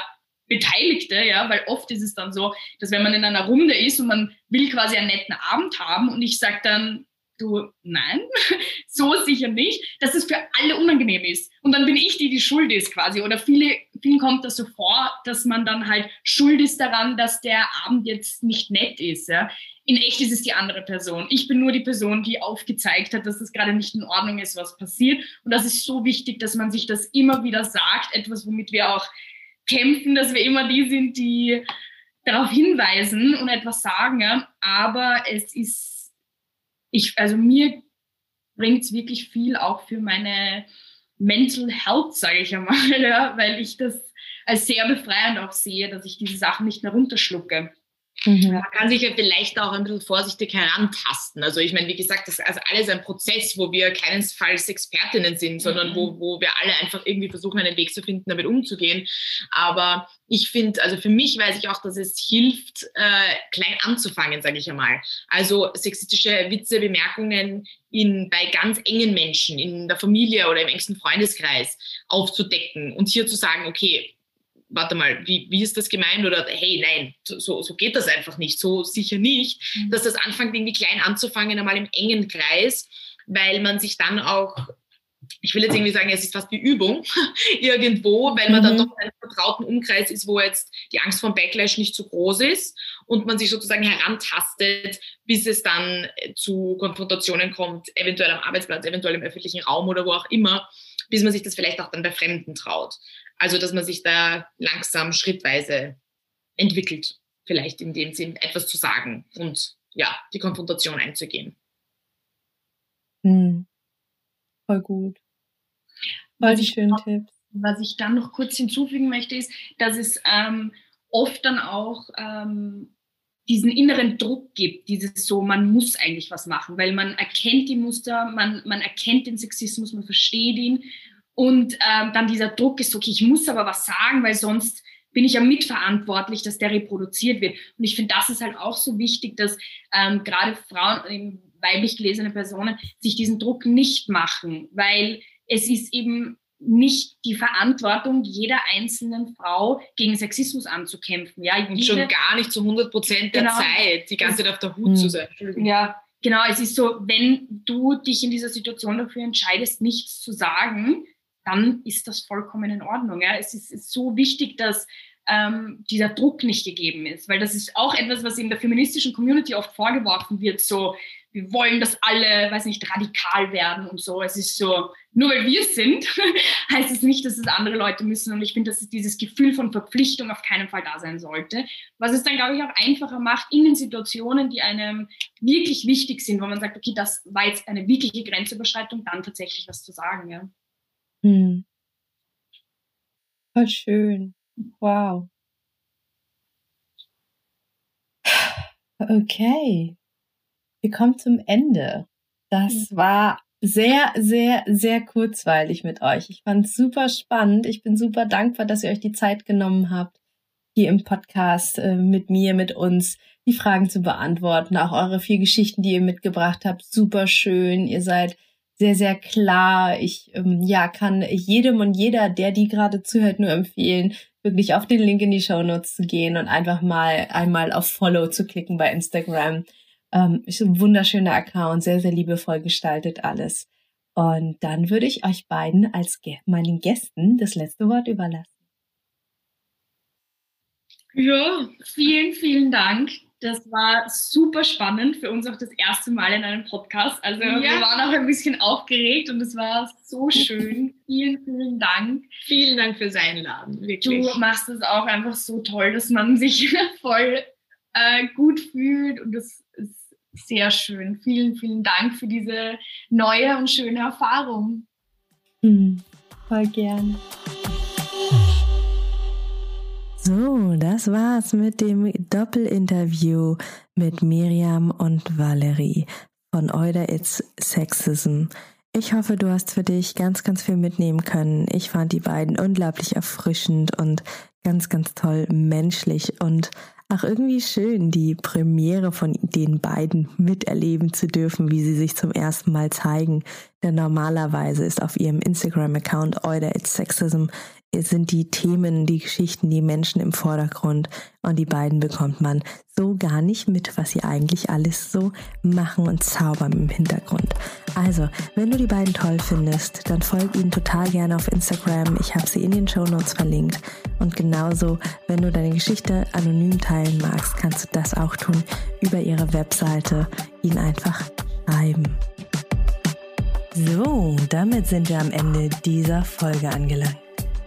Beteiligte, ja, weil oft ist es dann so, dass wenn man in einer Runde ist und man will quasi einen netten Abend haben und ich sage dann, du, nein, so sicher nicht, dass es für alle unangenehm ist. Und dann bin ich die, die schuld ist quasi. Oder viele, vielen kommt das so vor, dass man dann halt schuld ist daran, dass der Abend jetzt nicht nett ist. Ja. In echt ist es die andere Person. Ich bin nur die Person, die aufgezeigt hat, dass es gerade nicht in Ordnung ist, was passiert. Und das ist so wichtig, dass man sich das immer wieder sagt. Etwas, womit wir auch kämpfen, dass wir immer die sind, die darauf hinweisen und etwas sagen. Ja. Aber es ist, ich, also mir bringt es wirklich viel auch für meine Mental Health, sage ich einmal, ja, weil ich das als sehr befreiend auch sehe, dass ich diese Sachen nicht mehr runterschlucke.
Mhm. Man kann sich ja vielleicht auch ein bisschen vorsichtig herantasten. Also ich meine, wie gesagt, das ist also alles ein Prozess, wo wir keinesfalls Expertinnen sind, sondern mhm. wo, wo wir alle einfach irgendwie versuchen, einen Weg zu finden, damit umzugehen. Aber ich finde, also für mich weiß ich auch, dass es hilft, äh, klein anzufangen, sage ich einmal. Also sexistische Witze, Bemerkungen in, bei ganz engen Menschen, in der Familie oder im engsten Freundeskreis aufzudecken und hier zu sagen, okay, warte mal, wie, wie ist das gemeint? Oder hey, nein, so, so geht das einfach nicht, so sicher nicht. Mhm. Dass das anfängt, irgendwie klein anzufangen, einmal im engen Kreis, weil man sich dann auch, ich will jetzt irgendwie sagen, es ist fast wie Übung irgendwo, weil man mhm. dann doch in einem vertrauten Umkreis ist, wo jetzt die Angst vor Backlash nicht so groß ist und man sich sozusagen herantastet, bis es dann zu Konfrontationen kommt, eventuell am Arbeitsplatz, eventuell im öffentlichen Raum oder wo auch immer, bis man sich das vielleicht auch dann bei Fremden traut. Also, dass man sich da langsam, schrittweise entwickelt, vielleicht in dem Sinn etwas zu sagen und ja, die Konfrontation einzugehen.
Hm. Voll gut. Voll die schönen Tipps.
Was ich dann noch kurz hinzufügen möchte, ist, dass es ähm, oft dann auch ähm, diesen inneren Druck gibt, dieses so, man muss eigentlich was machen, weil man erkennt die Muster, man, man erkennt den Sexismus, man versteht ihn und ähm, dann dieser Druck ist, okay, ich muss aber was sagen, weil sonst bin ich ja mitverantwortlich, dass der reproduziert wird. Und ich finde, das ist halt auch so wichtig, dass ähm, gerade Frauen, weiblich gelesene Personen sich diesen Druck nicht machen, weil es ist eben nicht die Verantwortung jeder einzelnen Frau gegen Sexismus anzukämpfen. Ja,
und schon gar nicht zu 100 Prozent der genau, Zeit, die ganze Zeit auf der Hut zu hm. sein.
Ja, genau. Es ist so, wenn du dich in dieser Situation dafür entscheidest, nichts zu sagen, dann ist das vollkommen in Ordnung. Ja. Es ist, ist so wichtig, dass ähm, dieser Druck nicht gegeben ist. Weil das ist auch etwas, was in der feministischen Community oft vorgeworfen wird, so, wir wollen, dass alle, weiß nicht, radikal werden und so. Es ist so, nur weil wir sind, heißt es nicht, dass es andere Leute müssen. Und ich finde, dass dieses Gefühl von Verpflichtung auf keinen Fall da sein sollte. Was es dann, glaube ich, auch einfacher macht in den Situationen, die einem wirklich wichtig sind, wo man sagt, okay, das war jetzt eine wirkliche Grenzüberschreitung, dann tatsächlich was zu sagen. Ja. Hm.
Voll schön. Wow. Okay. Wir kommen zum Ende. Das war sehr, sehr, sehr kurzweilig mit euch. Ich fand es super spannend. Ich bin super dankbar, dass ihr euch die Zeit genommen habt, hier im Podcast äh, mit mir, mit uns die Fragen zu beantworten. Auch eure vier Geschichten, die ihr mitgebracht habt, super schön. Ihr seid sehr, sehr klar. Ich ähm, ja kann jedem und jeder, der die gerade zuhört, nur empfehlen, wirklich auf den Link in die Show Notes zu gehen und einfach mal einmal auf Follow zu klicken bei Instagram. Ähm, ist ein wunderschöner Account, sehr, sehr liebevoll gestaltet alles. Und dann würde ich euch beiden als Ge meinen Gästen das letzte Wort überlassen.
Ja, vielen, vielen Dank. Das war super spannend für uns auch das erste Mal in einem Podcast. Also ja. wir waren auch ein bisschen aufgeregt und es war so schön. vielen, vielen Dank.
Vielen Dank fürs Einladen.
Wirklich. Du machst es auch einfach so toll, dass man sich voll äh, gut fühlt und das ist sehr schön. Vielen, vielen Dank für diese neue und schöne Erfahrung.
Mhm, voll gern. So, das war's mit dem Doppelinterview mit Miriam und Valerie von Euder It's Sexism. Ich hoffe, du hast für dich ganz, ganz viel mitnehmen können. Ich fand die beiden unglaublich erfrischend und ganz, ganz toll menschlich und Ach, irgendwie schön, die Premiere von den beiden miterleben zu dürfen, wie sie sich zum ersten Mal zeigen. Denn normalerweise ist auf ihrem Instagram-Account Euder It's Sexism sind die Themen, die Geschichten, die Menschen im Vordergrund und die beiden bekommt man so gar nicht mit, was sie eigentlich alles so machen und zaubern im Hintergrund. Also, wenn du die beiden toll findest, dann folg ihnen total gerne auf Instagram. Ich habe sie in den Show Notes verlinkt. Und genauso, wenn du deine Geschichte anonym teilen magst, kannst du das auch tun über ihre Webseite. Ihnen einfach schreiben. So, damit sind wir am Ende dieser Folge angelangt.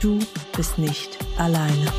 Du bist nicht alleine.